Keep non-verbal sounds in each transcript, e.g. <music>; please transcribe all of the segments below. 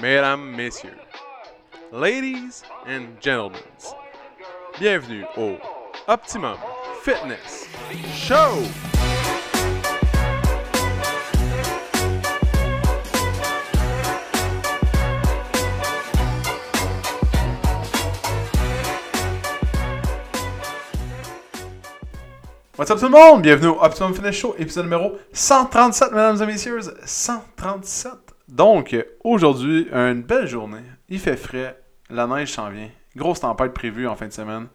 mesdames, messieurs, ladies and gentlemen, bienvenue au Optimum Fitness Show! What's up tout le monde? Bienvenue au Optimum Fitness Show, épisode numéro 137, mesdames et messieurs. 137. Donc, aujourd'hui, une belle journée. Il fait frais, la neige s'en vient. Grosse tempête prévue en fin de semaine.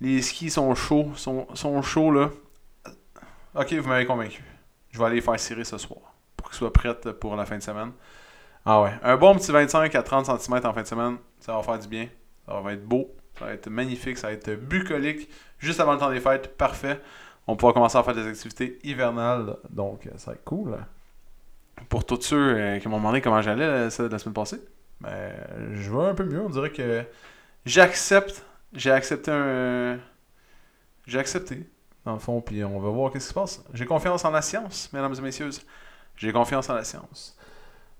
Les skis sont chauds, sont, sont chauds là. Ok, vous m'avez convaincu. Je vais aller les faire cirer ce soir pour qu'ils soient prêtes pour la fin de semaine. Ah ouais, un bon petit 25 à 30 cm en fin de semaine, ça va faire du bien. Ça va être beau, ça va être magnifique, ça va être bucolique. Juste avant le temps des fêtes, parfait. On pourra commencer à faire des activités hivernales, donc ça va être cool. Pour tous ceux euh, qui m'ont demandé comment j'allais la, la semaine passée, ben, je vais un peu mieux. On dirait que j'accepte. J'ai accepté un. J'ai accepté, dans le fond, puis on va voir qu'est-ce qui se passe. J'ai confiance en la science, mesdames et messieurs. J'ai confiance en la science.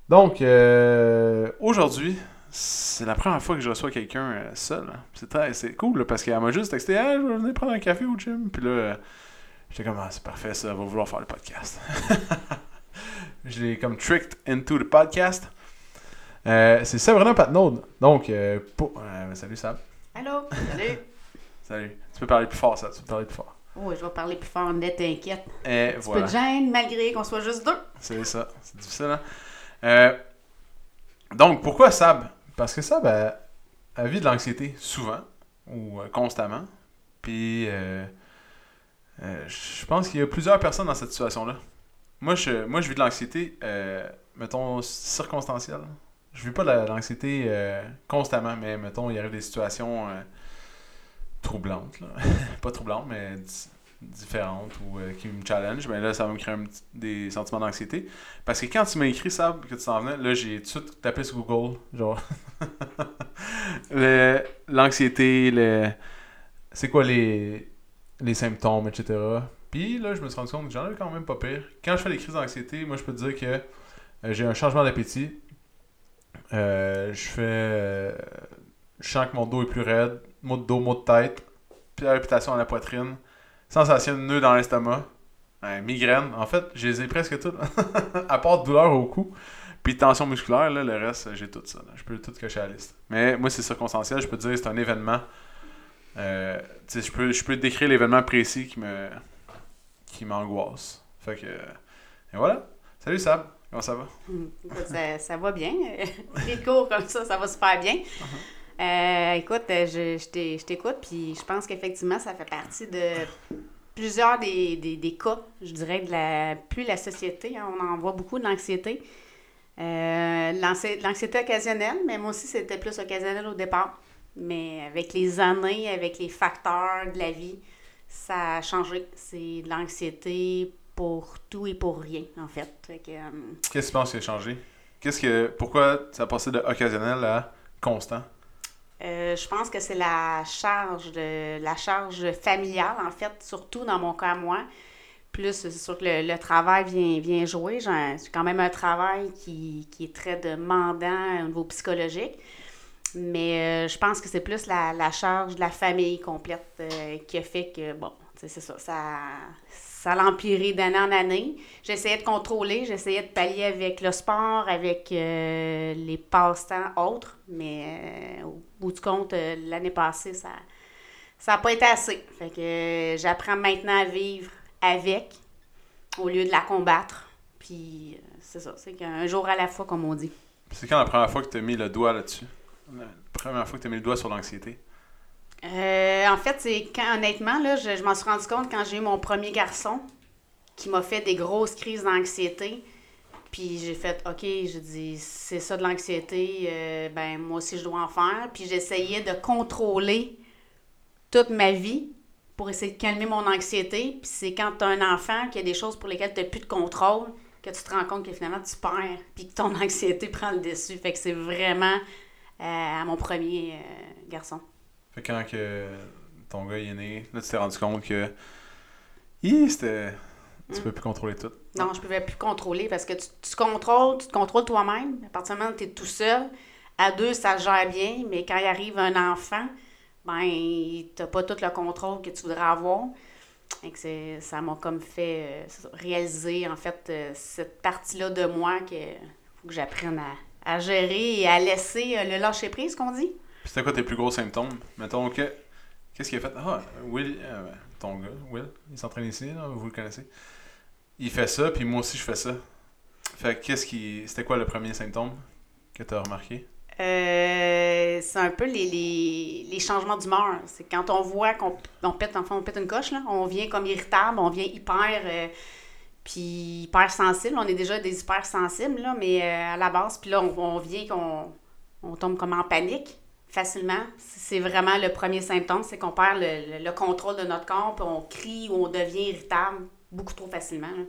Donc, euh, aujourd'hui, c'est la première fois que je reçois quelqu'un euh, seul. hein. C'est cool parce qu'elle m'a juste texté Ah, je vais venir prendre un café au gym. Puis là, euh, j'étais comme Ah, c'est parfait, ça, va vouloir faire le podcast. <laughs> je l'ai comme tricked into the podcast. Euh, c'est Sabrina Patnaud. Donc, euh, pour- euh, salut Sab. Allô? Salut! <laughs> Salut. Tu peux parler plus fort, ça. Tu peux parler plus fort. Oh, je vais parler plus fort, net, t'inquiète. Et Un peu voilà. de gêne, malgré qu'on soit juste deux. C'est ça. C'est difficile, hein? Euh, donc, pourquoi Sab? Parce que Sab, elle, elle vit de l'anxiété souvent ou euh, constamment. Puis, je pense qu'il y a plusieurs personnes dans cette situation-là. Moi, je, moi, je vis de l'anxiété, euh, mettons, circonstancielle. Je vis pas de la- l'anxiété euh, constamment, mais mettons, il arrive des situations euh, troublantes. là. <laughs> pas troublantes, mais di- différentes ou qui me challenge, mais là, ça va me créer un des sentiments d'anxiété. Parce que quand tu m'as écrit ça, que tu t'en venais, là, j'ai tout de suite tapé sur Google, genre, <laughs> le- l'anxiété, le... c'est quoi les, les symptômes, etc. Puis là, je me suis rendu compte que j'en avais quand même pas pire. Quand je fais des crises d'anxiété, moi, je peux te dire que euh, j'ai un changement d'appétit. Euh, je fais... euh, je sens que mon dos est plus raide, mot de dos, mot de tête, palpitation à la poitrine, sensation de nœud dans l'estomac, migraine. En fait, je les ai presque toutes. <laughs> à part douleur au cou, puis tension musculaire, là, le reste, j'ai tout ça. Je peux tout cocher à la liste. Mais moi, c'est circonstanciel. Je peux te dire c'est un événement. Je peux, je peux décrire l'événement précis qui me qui m'angoisse. Fait que... Et voilà. Salut Sab. Comment ça va? Écoute, ça, ça va bien. <laughs> Les cours comme ça, ça va super bien. Euh, écoute, euh, je, je t'écoute, puis je pense qu'effectivement, ça fait partie de plusieurs des, des, des cas, je dirais, de la, plus la société. hein, on en voit beaucoup de l'anxiété. Euh, l'anxi- l'anxiété occasionnelle, mais moi aussi, c'était plus occasionnel au départ. Mais avec les années, avec les facteurs de la vie, ça a changé. C'est de l'anxiété pour tout et pour rien, en fait. Fait que, euh, Qu'est-ce que tu penses qui a changé? Qu'est-ce que. Pourquoi ça a passé de occasionnel à constant? Euh, je pense que c'est la charge de la charge familiale, en fait, surtout dans mon cas à moi. Plus, c'est sûr que le, le travail vient, vient jouer. J'ai quand même un travail qui, qui est très demandant au niveau psychologique. Mais euh, je pense que c'est plus la, la charge de la famille complète euh, qui a fait que, bon, c'est ça, ça, ça l'a empiré d'année en année. J'essayais de contrôler, j'essayais de pallier avec le sport, avec euh, les passe-temps autres, mais au bout du compte, l'année passée, ça n'a pas été assez. Fait que j'apprends maintenant à vivre avec au lieu de la combattre. Puis c'est ça, c'est qu'un jour à la fois, comme on dit. C'est quand la première fois que tu as mis le doigt là-dessus? La première fois que tu as mis le doigt sur l'anxiété? Euh, en fait, c'est quand, honnêtement, là, je, je m'en suis rendu compte quand j'ai eu mon premier garçon qui m'a fait des grosses crises d'anxiété. Puis j'ai fait, OK, je dis, c'est ça de l'anxiété, euh, ben moi aussi je dois en faire. Puis j'essayais de contrôler toute ma vie pour essayer de calmer mon anxiété. Puis c'est quand tu as un enfant qu'il y a des choses pour lesquelles tu n'as plus de contrôle que tu te rends compte que finalement tu perds, puis que ton <laughs> anxiété prend le dessus. Fait que c'est vraiment à mon premier euh, garçon. Fait quand que ton gars est né, là tu t'es rendu compte que. Hi, c'était. Tu Mm. peux plus contrôler tout. Non, je pouvais plus contrôler parce que tu, tu contrôles, tu te contrôles toi-même. À partir du moment où tu es tout seul, à deux, ça gère bien, mais quand il arrive un enfant, ben, tu n'as pas tout le contrôle que tu voudrais avoir. Et que ça m'a comme fait euh, réaliser, en fait, euh, cette partie-là de moi que faut que j'apprenne à, à gérer et à laisser euh, le lâcher-prise, qu'on dit. Puis c'était quoi tes plus gros symptômes? Mettons que. Qu'est-ce qu'il a fait? Ah, Will, euh, ton gars, Will, il s'entraîne ici, là, vous le connaissez. Il fait ça, puis moi aussi je fais ça. Fait que qu'est-ce qui. C'était quoi le premier symptôme que tu as remarqué? Euh, c'est un peu les, les, les changements d'humeur. C'est quand on voit qu'on on pète, enfin, on pète une coche, là, on vient comme irritable, on vient hyper, euh, puis hyper sensible. On est déjà des hyper sensibles, là, mais euh, à la base, puis là, on, on vient qu'on on tombe comme en panique facilement. C'est vraiment le premier symptôme, c'est qu'on perd le, le- le contrôle de notre corps, puis on crie ou on devient irritable beaucoup trop facilement. là.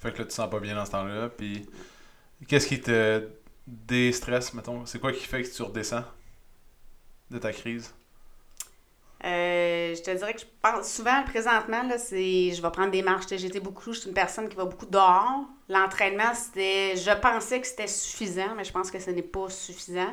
Fait que là, tu te sens pas bien dans ce temps-là. Puis qu'est-ce qui te déstresse, mettons? C'est quoi qui fait que tu redescends de ta crise? Euh, je te dirais que je pense souvent, présentement, là, c'est je vais prendre des marches. J'étais beaucoup, je suis une personne qui va beaucoup dehors. L'entraînement, c'était. Je pensais que c'était suffisant, mais je pense que ce n'est pas suffisant.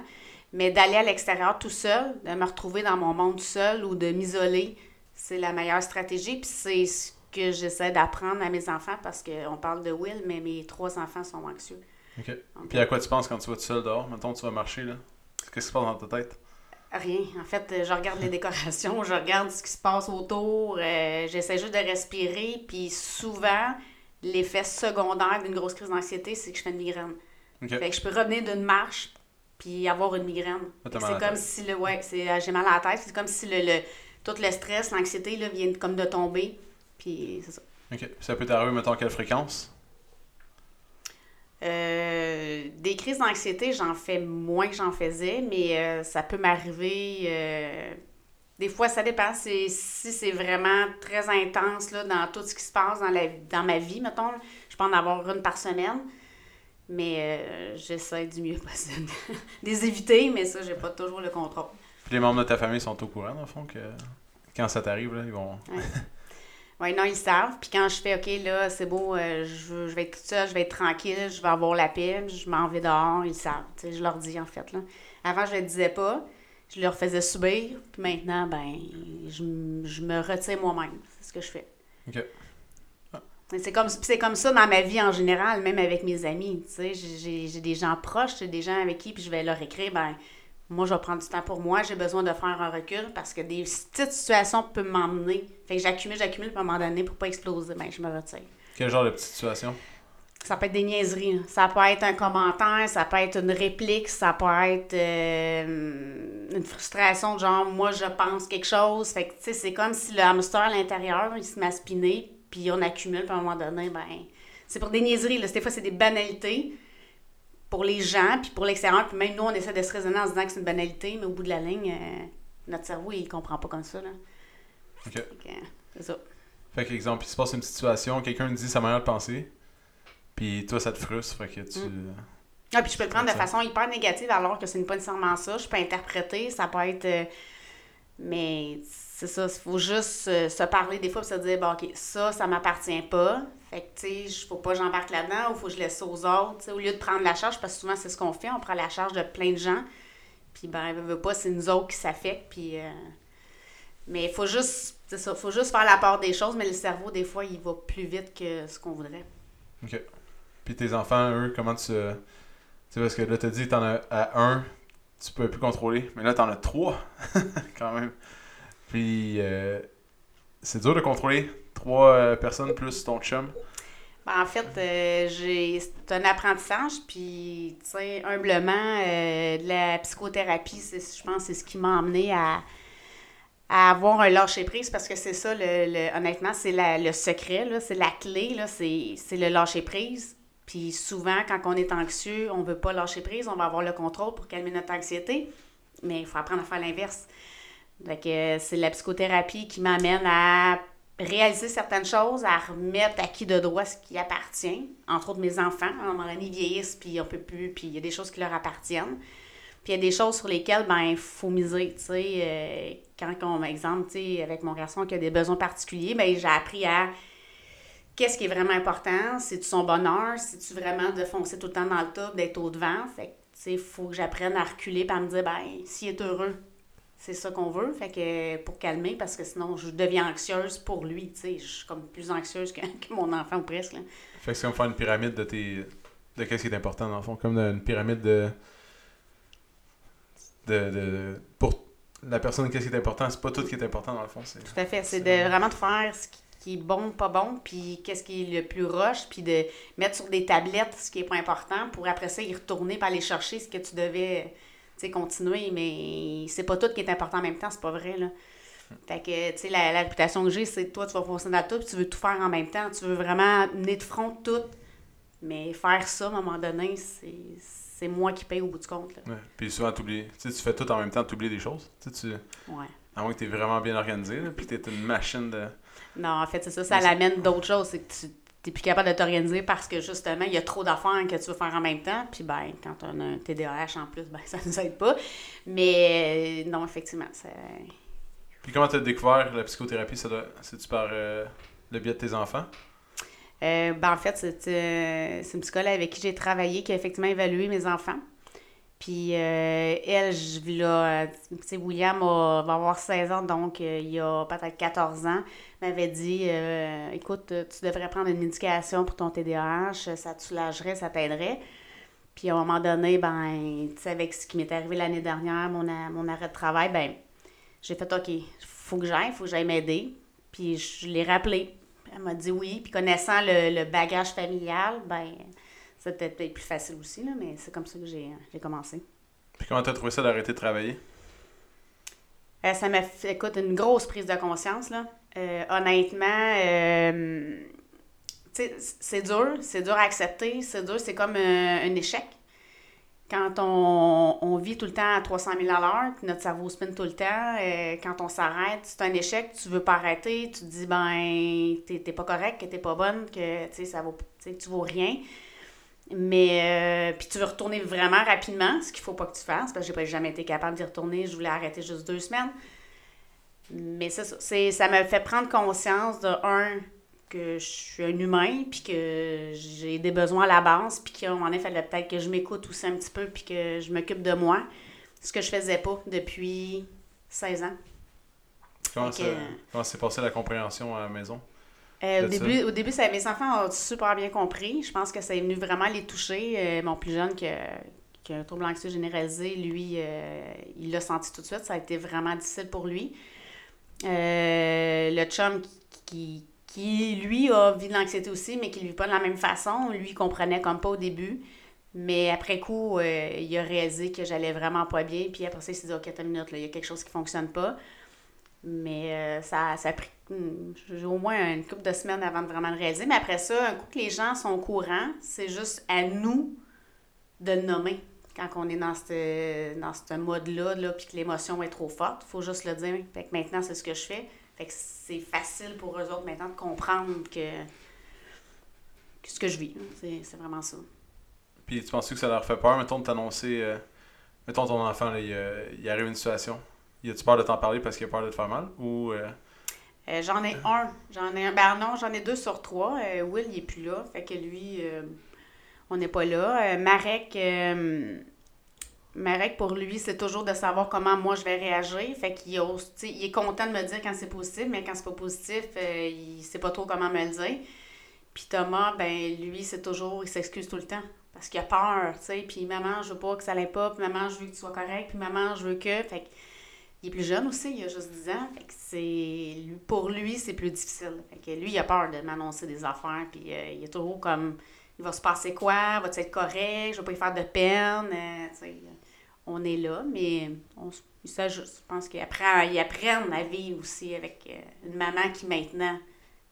Mais d'aller à l'extérieur tout seul, de me retrouver dans mon monde tout seul ou de m'isoler, c'est la meilleure stratégie. Puis c'est ce que j'essaie d'apprendre à mes enfants parce qu'on parle de Will, mais mes trois enfants sont anxieux. Ok. Puis à quoi tu penses quand tu vas tout seul dehors? Mettons, tu vas marcher, là. Qu'est-ce qui se passe dans ta tête? Rien. En fait, euh, je regarde les décorations, je regarde ce qui se passe autour, euh, j'essaie juste de respirer, puis souvent, l'effet secondaire d'une grosse crise d'anxiété, c'est que je fais une migraine. Fait que je peux revenir d'une marche, puis avoir une migraine. Ah, C'est comme si le, ouais, c'est, euh, j'ai mal à la tête, c'est comme si le, le- tout le stress, l'anxiété, là, vient comme de tomber, puis c'est ça. Ok. Ça peut t'arriver, mettons, à quelle fréquence? Euh, des crises d'anxiété, j'en fais moins que j'en faisais, mais euh, ça peut m'arriver. euh, des fois, ça dépend. C'est- si c'est vraiment très intense là, dans tout ce qui se passe dans, la, dans ma vie, mettons, je peux en avoir une par semaine. Mais j'essaie du mieux <laughs> possible de les éviter, mais ça, j'ai pas toujours le contrôle. Puis les membres de ta famille sont au courant, dans le fond, que quand ça t'arrive, là, ils vont. <laughs> Oui, non, ils savent. Puis quand je fais, OK, là, c'est beau, euh, je, je vais être toute seule, je vais être tranquille, je vais avoir la paix, je m'en vais dehors, ils savent. Tu sais, je leur dis, en fait. Là. Avant, je ne le disais pas. Je leur faisais subir. Puis maintenant, ben, je, je me retire moi-même. C'est ce que je fais. Ok. Et C'est comme, c'est comme ça dans ma vie en général, même avec mes amis. Tu sais, j'ai- j'ai j'ai des gens proches, j'ai des gens avec qui puis je vais leur écrire, ben, moi, je vais prendre du temps pour moi, j'ai besoin de faire un recul parce que des petites situations peuvent m'emmener. Fait que j'accumule, j'accumule, puis à un moment donné, pour pas exploser, ben, je me retire. Quel genre de petite situation? Ça peut être des niaiseries. Ça peut être un commentaire, ça peut être une réplique, ça peut être euh, une frustration, de genre, moi, je pense quelque chose. Fait que, tu sais, c'est comme si le hamster à l'intérieur, il se met à spinner, puis on accumule, puis à un moment donné, ben, c'est pour des niaiseries. Là. Des fois, c'est des banalités pour les gens, puis pour l'extérieur. Puis même nous, on essaie de se raisonner en se disant que c'est une banalité, mais au bout de la ligne, euh, notre cerveau, il comprend pas comme ça. Là. Ok. Fait que, euh, c'est ça. Fait que, exemple, il se passe une situation, quelqu'un te dit sa manière de penser, puis toi, ça te frustre, fait que tu. Ah, puis je peux le prendre de Ça. façon hyper négative alors que ce n'est pas nécessairement ça. Je peux interpréter, ça peut être. euh, mais c'est ça, il faut juste se parler des fois et se dire, bon, OK, ça, ça m'appartient pas. Fait que, tu sais, faut pas que j'embarque là-dedans ou faut que je laisse aux autres. au lieu de prendre la charge, parce que souvent, c'est ce qu'on fait, on prend la charge de plein de gens. Puis, ben, veut, veut pas, c'est nous autres qui s'affectent. Puis, euh, mais il faut juste, c'est ça, faut juste faire la part des choses, mais le cerveau, des fois, il va plus vite que ce qu'on voudrait. Ok. Puis tes enfants, eux, comment tu. Tu sais, parce que là, t'as dit, t'en as à un, tu peux plus contrôler, mais là, t'en as trois, <laughs> quand même. Puis, euh, c'est dur de contrôler trois euh, personnes plus ton chum? Ben, en fait, euh, j'ai c'est un apprentissage, puis, tu sais, humblement, euh, la psychothérapie, je pense, c'est ce qui m'a emmené à, avoir un lâcher-prise, parce que c'est ça, le, le- honnêtement, c'est le secret, c'est la clé, c'est le lâcher-prise. Puis souvent, quand on est anxieux, on veut pas lâcher prise, on va avoir le contrôle pour calmer notre anxiété, mais il faut apprendre à faire l'inverse. Donc, c'est la psychothérapie qui m'amène à réaliser certaines choses, à remettre à qui de droit ce qui appartient. Entre autres, mes enfants, à un moment donné, ils vieillissent, puis on peut plus, puis il y a des choses qui leur appartiennent. Puis il y a des choses sur lesquelles, ben, il faut miser, tu sais. euh, quand on, exemple, avec mon garçon qui a des besoins particuliers, ben, j'ai appris à qu'est-ce qui est vraiment important? C'est-tu son bonheur? C'est-tu vraiment de foncer tout le temps dans le top, d'être au devant? Fait il faut que j'apprenne à reculer et à me dire, ben, s'il est heureux, c'est ça qu'on veut. Fait que pour calmer, parce que sinon, je deviens anxieuse pour lui, tu sais. Je suis comme plus anxieuse que, <laughs> que mon enfant ou presque. Là. Fait que c'est comme faire une pyramide de tes. de qu'est-ce qui est important dans le fond. Comme une pyramide de. de. de... pour la personne, qu'est-ce qui est important, c'est pas tout qui est important dans le fond. C'est... Tout à fait. C'est de vraiment de faire ce qui qui est bon, pas bon, puis qu'est-ce qui est le plus rush, puis de mettre sur des tablettes ce qui est pas important pour après ça y retourner pour aller chercher ce que tu devais continuer, mais c'est pas tout qui est important en même temps, c'est pas vrai. Là. Fait que, tu sais, la, la, réputation que j'ai, c'est toi, tu vas foncer dans tout, puis tu veux tout faire en même temps. Tu veux vraiment mener de front tout. Mais faire ça, à un moment donné, c'est moi qui paye au bout du compte. Là. Ouais. Puis souvent, tu tu fais tout en même temps, tu oublies des choses. Tu, tu... Ouais. À moins que tu es vraiment bien organisé, puis tu es une machine de. Non, en fait, c'est ça, ça l'amène d'autres choses. C'est que tu n'es plus capable de t'organiser parce que justement, il y a trop d'affaires que tu veux faire en même temps. Puis, ben, quand on a un TDAH en plus, ben, <laughs> ça ne nous aide pas. Mais euh, non, effectivement, ça. Puis, comment tu as découvert la psychothérapie C'est-tu par euh, le biais de tes enfants? Euh, ben, en fait, c'est une psychologue avec qui j'ai travaillé qui a effectivement évalué mes enfants. Puis euh, elle, je là, tu sais, William va avoir 16 ans, donc euh, il y a peut-être 14 ans, m'avait dit euh, écoute, tu devrais prendre une médication pour ton TDAH, ça te soulagerait, ça t'aiderait. Puis à un moment donné, ben, tu sais, avec ce qui m'est arrivé l'année dernière, mon, mon arrêt de travail, ben, j'ai fait OK, faut que j'aille, faut que j'aille m'aider. Puis je l'ai rappelé. Elle m'a dit oui. Puis connaissant le, le bagage familial, ben, c'était peut-être plus facile aussi, là, mais c'est comme ça que j'ai commencé. Puis comment t'as trouvé ça d'arrêter de travailler? Euh, ça m'a fait, écoute, une grosse prise de conscience, là. Euh, honnêtement, euh, c'est dur, c'est dur à accepter, c'est dur, c'est comme un échec. Quand on, on, vit tout le temps à 300 000 à l'heure, notre cerveau spin tout le temps, quand on s'arrête, c'est un échec, tu veux pas arrêter, tu te dis, ben, t'es pas correct, que t'es pas bonne, que, ça vaut, tu vaux rien. Mais, euh, puis tu veux retourner vraiment rapidement, ce qu'il faut pas que tu fasses, parce que j'ai jamais été capable d'y retourner, je voulais arrêter juste deux semaines. Mais ça, ça m'a fait prendre conscience de, un, que je suis un humain, puis que j'ai des besoins à la base, puis qu'à un moment il fallait peut-être que je m'écoute aussi un petit peu, puis que je m'occupe de moi, ce que je faisais pas depuis 16 ans. Comment, comment s'est passé la compréhension à la maison? Euh, au, début, au début, ça, mes enfants ont super bien compris. Je pense que ça est venu vraiment les toucher. Euh, mon plus jeune, qui a, qui a, un trouble anxieux généralisé, lui, euh, il l'a senti tout de suite. Ça a été vraiment difficile pour lui. le chum qui, qui, lui, a vécu de l'anxiété aussi, mais qui ne vit pas de la même façon, lui, il comprenait comme pas au début. Mais après coup, il a réalisé que j'allais vraiment pas bien. Puis après ça, il s'est dit, OK, attends une minute, il y a quelque chose qui fonctionne pas. Mais euh, ça, ça a pris au moins une couple de semaines avant de vraiment le réaliser. Mais après ça, un coup que les gens sont au courant, c'est juste à nous de le nommer. Quand on est dans ce dans mode-là, là, puis que l'émotion est trop forte, il faut juste le dire. Fait que maintenant, c'est ce que je fais. Fait que c'est facile pour eux autres maintenant de comprendre que, ce que je vis. C'est vraiment ça. Puis tu penses que ça leur fait peur, mettons, de t'annoncer, euh, mettons ton enfant, il, il arrive une situation, y a-tu peur de t'en parler parce qu'il a peur de te faire mal? Ou. Euh? Euh, j'en ai un. J'en ai un. Ben non, j'en ai deux sur trois. Euh, Will, il est plus là. Fait que lui, on n'est pas là. Marek, Marek, pour lui, c'est toujours de savoir comment moi je vais réagir. Fait qu'il il est content de me dire quand c'est positif, mais quand c'est pas positif, il sait pas trop comment me le dire. Puis Thomas, ben lui, c'est toujours, il s'excuse tout le temps. Parce qu'il a peur, tu sais. Puis maman, je veux pas que ça l'aille pas. Puis maman, je veux que tu sois correct. Puis maman, je veux que. Fait que il est plus jeune aussi, il a juste 10 ans. Fait que pour lui, c'est plus difficile. Fait que lui, il a peur de m'annoncer des affaires. Puis euh, il est toujours comme il va se passer quoi? Va-tu être correct? Je vais pas y faire de peine. Euh, on est là, mais on s'ajuste. Je pense qu'ils apprennent, apprennent à vivre aussi avec euh, une maman qui maintenant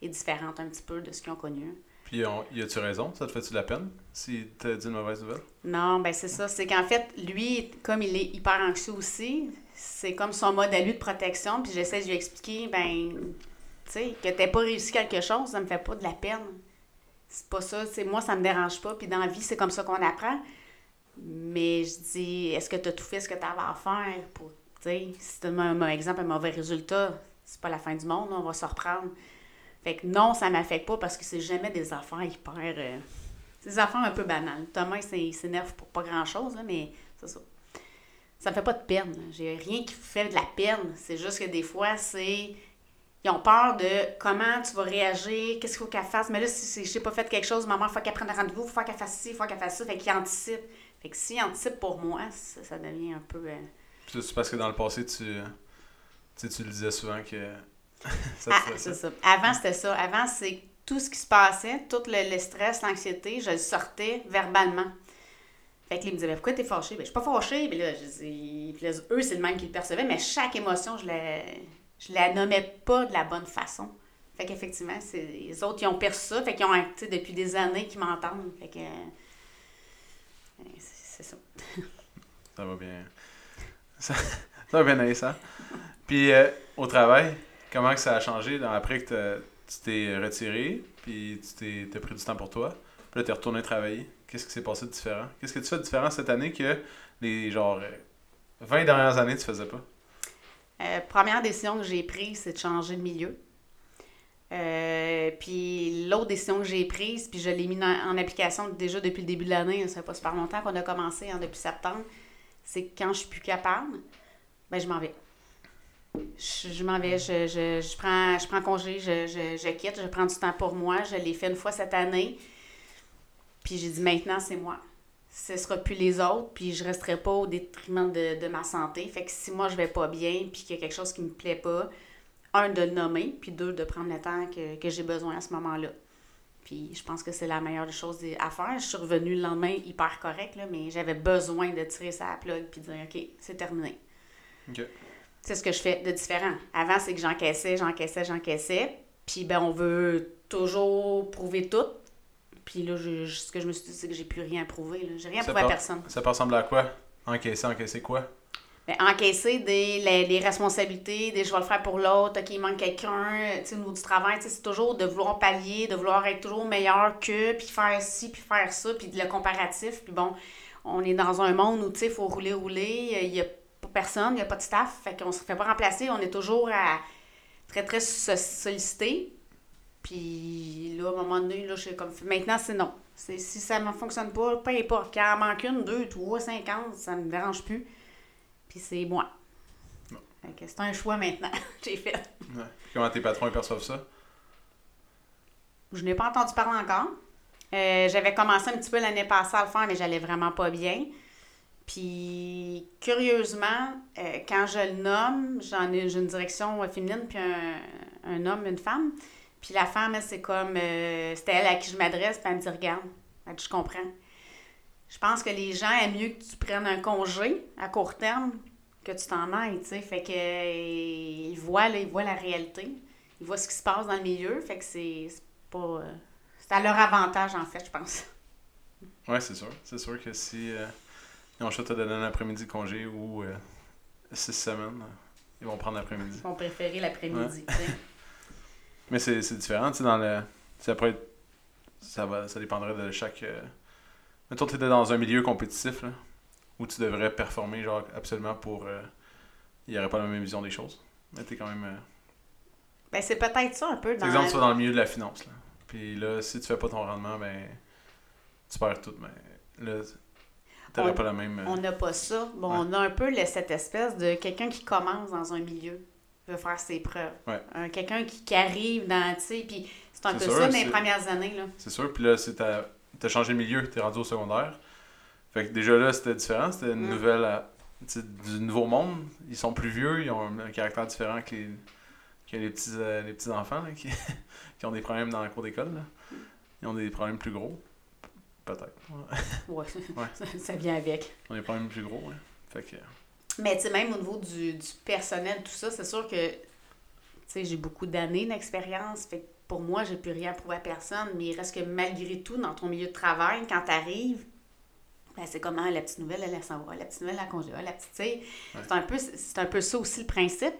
est différente un petit peu de ce qu'ils ont connu. Puis, on, y a-tu raison? Ça te fait-tu de la peine s'il t'a dit une mauvaise nouvelle? Non, ben c'est ça. C'est qu'en fait, lui, comme il est hyper anxieux aussi, c'est comme son mode à lui de protection. Puis j'essaie de lui expliquer, ben, tu sais, que t'aies pas réussi quelque chose, ça me fait pas de la peine. C'est pas ça. C'est moi, ça me dérange pas. Puis dans la vie, c'est comme ça qu'on apprend. Mais je dis, est-ce que tu as tout fait ce que tu avais à faire pour, tu sais, si tu un, un exemple, un mauvais résultat, c'est pas la fin du monde, on va se reprendre Fait que non, ça m'affecte pas parce que c'est jamais des affaires hyper. Euh, c'est des affaires un peu banales. Thomas, il s'énerve pour pas grand-chose, mais c'est ça. Ça me fait pas de peine. J'ai rien qui fait de la peine. C'est juste que des fois, c'est. Ils ont peur de comment tu vas réagir, qu'est-ce qu'il faut qu'elle fasse. Mais là, si j'ai pas fait quelque chose, maman, il faut qu'elle prenne un rendez-vous, il faut qu'elle fasse ci, il faut qu'elle fasse ça. Fait qu'ils anticipent. Fait que s'ils anticipent pour moi, ça, devient un peu. Euh, c'est parce que dans le passé, tu, tu, tu le disais souvent que. <laughs> ça ah, c'est ça. Avant, c'était ça. Avant, c'est tout ce qui se passait, tout le, stress, l'anxiété, je le sortais verbalement. Fait que là, ils me disaient, pourquoi t'es fâché? Ben, je suis pas fâché. Mais là, je eux, c'est le même qui le percevaient, mais chaque émotion, je la, je la nommais pas de la bonne façon. Fait qu'effectivement, les autres, ils ont perçu ça. Fait qu'ils ont, tu depuis des années qu'ils m'entendent. Fait que. Euh, c'est ça. ça va bien. <laughs> Ça, va bien aller, ça. Puis, euh, au travail, comment que ça a changé après que tu t'es retiré, puis tu t'es pris du temps pour toi, puis là, tu es retourné travailler? Qu'est-ce qui s'est passé de différent? Qu'est-ce que tu fais de différent cette année que les, genre, 20 dernières années, tu faisais pas? Euh, première décision que j'ai prise, c'est de changer de milieu. Euh, puis l'autre décision que j'ai prise, puis je l'ai mis en, application déjà depuis le début de l'année, ça fait pas super longtemps qu'on a commencé, hein, depuis septembre, c'est que quand je suis plus capable, ben je m'en vais. Je, m'en vais, je, je, prends, je prends congé, je, je, quitte, je prends du temps pour moi. Je l'ai fait une fois cette année. Puis j'ai dit maintenant, c'est moi. Ce ne sera plus les autres, puis je ne resterai pas au détriment de, de, ma santé. Fait que si moi je vais pas bien, puis qu'il y a quelque chose qui me plaît pas, un, de le nommer, puis deux, de prendre le temps que, que j'ai besoin à ce moment-là. Puis je pense que c'est la meilleure des choses à faire. Je suis revenue le lendemain hyper correct, là, mais j'avais besoin de tirer ça à la plug puis de dire OK, c'est terminé. C'est ce que je fais de différent. Avant, c'est que j'encaissais, j'encaissais, j'encaissais. Puis ben on veut toujours prouver tout. Puis là, ce que je me suis dit, c'est que j'ai plus rien à prouver. J'ai rien à prouver à personne. Ça peut ressembler à quoi? Encaisser, encaisser quoi? Ben, encaisser des, les, responsabilités, des je vais le faire pour l'autre, qu'il manque quelqu'un, tu sais, au niveau du travail, c'est toujours de vouloir pallier, de vouloir être toujours meilleur que, puis faire ci, puis faire ça, puis le comparatif. Puis bon, on est dans un monde où, tu sais, il faut rouler, rouler, il n'y a personne, il n'y a pas de staff, fait qu'on se fait pas remplacer, on est toujours à très, très sollicité. Puis là, à un moment donné, là, je suis comme, maintenant, c'est non. Si ça ne fonctionne pas, peu importe, qu'il en manque une, deux, trois, cinquante, ça ne me dérange plus puis c'est moi. C'est un choix maintenant <laughs> j'ai fait. Comment tes patrons perçoivent ça? Je n'ai pas entendu parler encore. Euh, j'avais commencé un petit peu l'année passée à le faire, mais j'allais vraiment pas bien. Puis, curieusement, euh, quand je le nomme, j'en ai, j'ai une direction féminine, puis un, homme, une femme. Puis la femme, c'est comme, euh, c'était elle à qui je m'adresse, puis elle me dit, regarde, je comprends je pense que les gens aiment mieux que tu prennes un congé à court terme que tu t'en ailles, tu sais. Fait que euh, ils voient, ils voient la réalité. Ils voient ce qui se passe dans le milieu. Fait que c'est pas. Euh, c'est à leur avantage, en fait, je pense. Oui, c'est sûr. C'est sûr que si ils ont choisi de te donner un après-midi de congé ou six semaines, ils vont prendre l'après-midi. Ils vont préférer l'après-midi, <laughs> Mais c'est différent, tu sais, dans le. Ça pourrait être, Ça, va, ça dépendrait de chaque Mettons, tu étais dans un milieu compétitif, là, où tu devrais performer, genre, absolument pour. Euh, il n'y aurait pas la même vision des choses. Mais t'es quand même. Euh, ben, c'est peut-être ça un peu. Dans exemple, tu vas dans le milieu de la finance, là. Puis là, si tu fais pas ton rendement, ben. Tu perds tout. Mais là, t'aurais pas la même. Euh, on n'a pas ça. Bon, on a un peu cette espèce de quelqu'un qui commence dans un milieu veut faire ses preuves. Ouais. quelqu'un qui, qui, arrive dans, tu sais, puis c'est un peu ça dans les premières années, là. C'est sûr, puis là, c'est t'as changé de milieu, t'es rendu au secondaire. Fait que déjà là, c'était différent. C'était une mm. nouvelle. Euh, du nouveau monde. Ils sont plus vieux, ils ont un, caractère différent que les, que les petits, euh, les petits enfants qui, <laughs> qui, ont des problèmes dans la cour d'école. Ils ont des problèmes plus gros. Peut-être. Ouais. ouais. <laughs> Ça, vient avec. Ils ont des problèmes plus gros, ouais. Fait que. Mais tu sais, même au niveau du, du personnel, tout ça, c'est sûr que tu sais, j'ai beaucoup d'années d'expérience. Fait pour moi, j'ai plus rien à prouver à personne, mais il reste que malgré tout, dans ton milieu de travail, quand tu arrives, ben c'est comment la petite nouvelle, elle, s'en va, la petite nouvelle, elle congé, la petite, tu sais. C'est un, peu, un peu ça aussi le principe.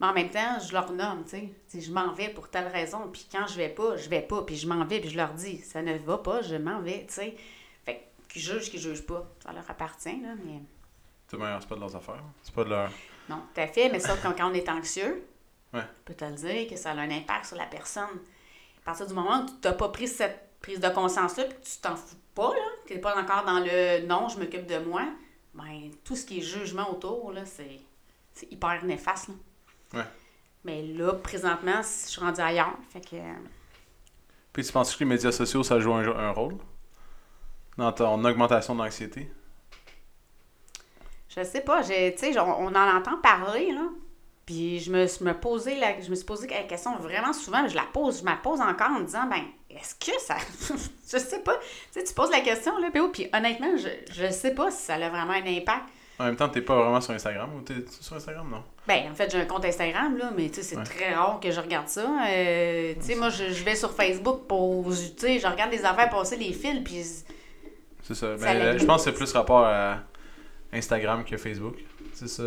Mais en même temps, je leur nomme, tu sais. Je m'en vais pour telle raison, puis quand je vais pas, je vais pas, puis je m'en vais, puis je leur dis, ça ne va pas, je m'en vais, tu sais. Fait qu'ils jugent, qu'ils jugent pas. Ça leur appartient, là, mais. C'est pas de leurs affaires. C'est pas de leur. Non, tout à fait, mais ça, quand on est anxieux, je peux te le dire que ça a un impact sur la personne. partir du moment où tu n'as pas pris cette prise de conscience-là, puis que tu t'en fous pas, là, que tu n'es pas encore dans le non, je m'occupe de moi, ben, tout ce qui est jugement autour, là, c'est, c'est hyper néfaste. Là. Ouais. Mais là, présentement, je suis rendue ailleurs. Fait que. Puis tu penses que les médias sociaux, ça joue un, un rôle? Dans ton augmentation d'anxiété? Je sais pas, tu sais, on, on en entend parler, là. Puis je me, suis- me posais la, je me suis posé la question vraiment souvent, je la pose, je me la pose encore en me disant, ben, est-ce que ça. <laughs> je sais pas. Tu sais, tu poses la question, là, puis honnêtement, je, je sais pas si ça a vraiment un impact. En même temps, t'es pas vraiment sur Instagram ou t'es sur Instagram, non? Ben, en fait, j'ai un compte Instagram, là, mais tu sais, c'est Ouais. très rare que je regarde ça. Euh, tu sais, moi, je, je vais sur Facebook pour. Tu sais, je regarde des affaires passer les fils, puis. C'est ça. Ça Ben, je pense que c'est plus rapport à Instagram que Facebook. C'est ça.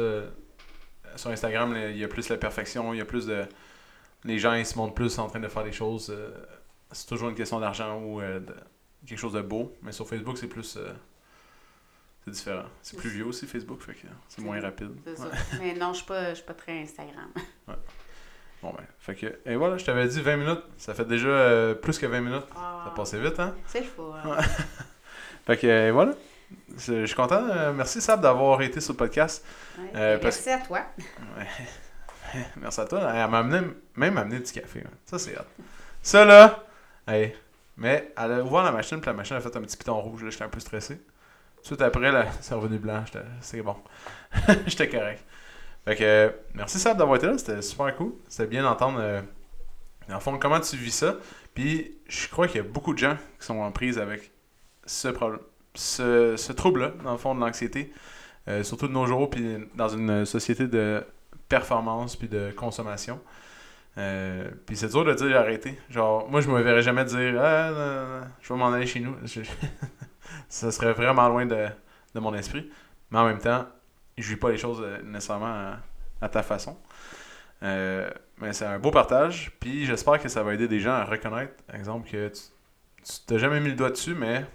Sur Instagram, il y a plus la perfection, il y a plus de. Les gens, ils se montrent plus en train de faire des choses. euh, C'est toujours une question d'argent ou euh, de quelque chose de beau. Mais sur Facebook, c'est plus. euh, C'est différent. C'est plus vieux aussi, Facebook, fait que c'est moins rapide. C'est ça. Ouais. Mais non, je suis pas, je suis pas très Instagram. <laughs> Bon, ben, fait que. Et voilà, je t'avais dit 20 minutes. Ça fait déjà euh, plus que 20 minutes. Ah, Ça passait vite, hein? C'est. <laughs> Ouais. Fait que euh, voilà. Je suis content. Euh, merci Sab d'avoir été sur le podcast. Ouais. Euh, Ben, parce- Merci à toi. Ouais. <laughs> Merci à toi. Elle m'a amené, même amené du café. hein. Ça, c'est hot. Ça, là, hey. Mais elle a ouvert la machine, puis la machine a fait un petit piton rouge. là, J'étais un peu stressé. Tout après, là, <laughs> c'est revenu blanc. C'est bon. <laughs> J'étais correct. Fait que, merci Sab d'avoir été là. C'était super cool. C'était bien d'entendre, euh, dans le fond, comment tu vis ça. Puis, je crois qu'il y a beaucoup de gens qui sont en prise avec ce problème, ce, ce trouble-là, dans le fond, de l'anxiété. Euh, surtout de nos jours, puis dans une société de performance puis de consommation. Euh, puis c'est dur de dire arrêter. Genre, moi, je me verrais jamais dire ah, je vais m'en aller chez nous. <laughs> ça serait vraiment loin de, de mon esprit. Mais en même temps, je vis pas les choses euh, nécessairement à, ta façon. Euh, mais c'est un beau partage. Puis j'espère que ça va aider des gens à reconnaître, par exemple, que tu t'as jamais mis le doigt dessus, mais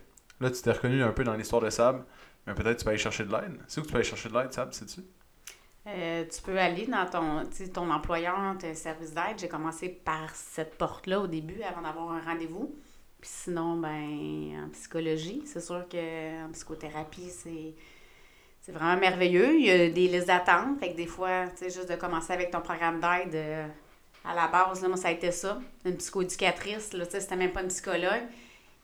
là, tu t'es reconnu un peu dans l'histoire de Sab. Mais peut-être tu peux aller chercher de l'aide. C'est où que tu peux aller chercher de l'aide, Sab, sais-tu? Euh, tu peux aller dans ton, ton employeur, ton service d'aide. J'ai commencé par cette porte-là au début avant d'avoir un rendez-vous. Puis sinon, ben, en psychologie, c'est sûr que en psychothérapie, c'est, vraiment merveilleux. Il y a des listes d'attente. Fait que des fois, tu sais, juste de commencer avec ton programme d'aide, euh, à la base, là, moi, ça a été ça. Une psychoéducatrice, tu sais, c'était même pas une psychologue.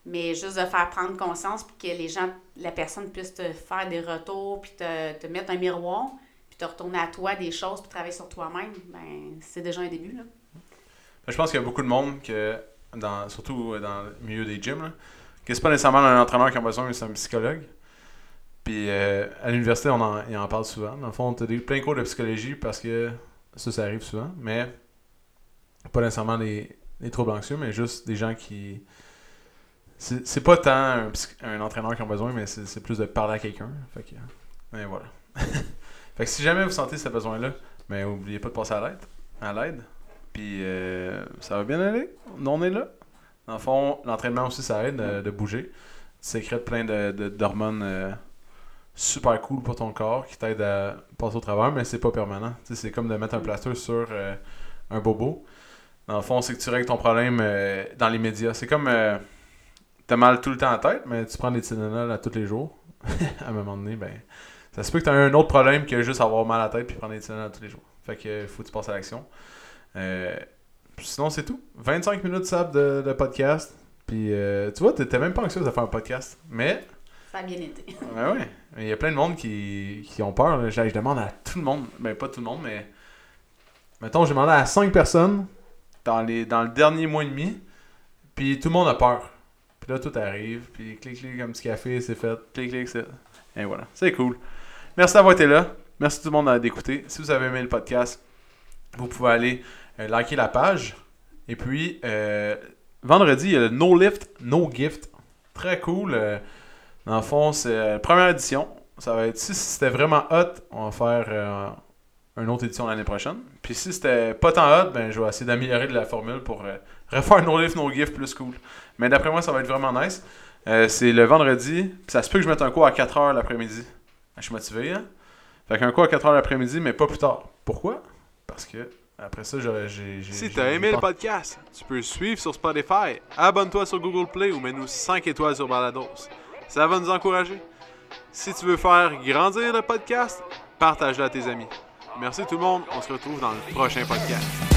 Mais juste de faire prendre conscience puis que les gens, la personne puisse te faire des retours puis te, te mettre un miroir puis te retourner à toi des choses puis travailler sur toi-même, ben c'est déjà un début, là. Je pense qu'il y a beaucoup de monde que, surtout dans le milieu des gyms, là, que c'est pas nécessairement un entraîneur qui a besoin, mais c'est un psychologue. Puis euh, à l'université, on en, parle souvent. Dans le fond, tu as des, plein de cours de psychologie parce que ça, ça arrive souvent, mais pas nécessairement les, les troubles anxieux, mais juste des gens qui. C'est pas tant un, un entraîneur qui a besoin, mais c'est plus de parler à quelqu'un. Fait que. Et voilà. <laughs> fait que si jamais vous sentez ce besoin-là, mais oubliez pas de passer à l'aide. À l'aide. Puis euh, ça va bien aller? On est là? Dans le fond, l'entraînement aussi, ça aide euh, de bouger. Tu sécrètes plein de, de- d'hormones euh, super cool pour ton corps qui t'aident à passer au travers, mais c'est pas permanent. C'est comme de mettre un plaster sur euh, un bobo. Dans le fond, c'est que tu règles ton problème dans les médias. C'est comme t'as mal tout le temps à la tête, mais tu prends des Tylenol à tous les jours. <laughs> à un moment donné, ben ça se peut que t'as un autre problème que juste avoir mal à la tête puis prendre des Tylenol à tous les jours. Fait que faut que tu passes à l'action. Euh, sinon, c'est tout. 25 minutes sable de, de podcast. Puis, euh, tu vois, t'étais même pas anxieux de faire un podcast. Mais, Ça a bien été. <laughs> ouais, ouais. Il y a plein de monde qui, qui ont peur. là. Je, je demande à tout le monde. Ben, pas tout le monde, mais. Mettons, j'ai demandé à 5 personnes dans, les, dans le dernier mois et demi. Puis, tout le monde a peur. Puis là, tout arrive. Puis, clic, clic, un petit café, c'est fait. Clic, clic, c'est. Et voilà. C'est cool. Merci d'avoir été là. Merci tout le monde d'écouter. Si vous avez aimé le podcast, vous pouvez aller euh, liker la page. Et puis, euh, vendredi, il y a le No Lift, No Gift. Très cool. euh, dans le fond, c'est la première édition. Ça va être, si c'était vraiment hot, on va faire une autre édition l'année prochaine. Puis si c'était pas tant hot, ben, je vais essayer d'améliorer de la formule pour refaire No Lift, No Gift plus cool. Mais d'après moi, ça va être vraiment nice. C'est le vendredi. Ça se peut que je mette un cours à 4h l'après-midi. Je suis motivé, hein? Fait qu'un cours à 4h l'après-midi, mais pas plus tard. Pourquoi? Parce que Après ça, j'ai. Si t'as aimé le podcast, tu peux le suivre sur Spotify, abonne-toi sur Google Play ou mets-nous 5 étoiles sur Balados. Ça va nous encourager. Si tu veux faire grandir le podcast, partage-le à tes amis. Merci tout le monde, on se retrouve dans le prochain podcast.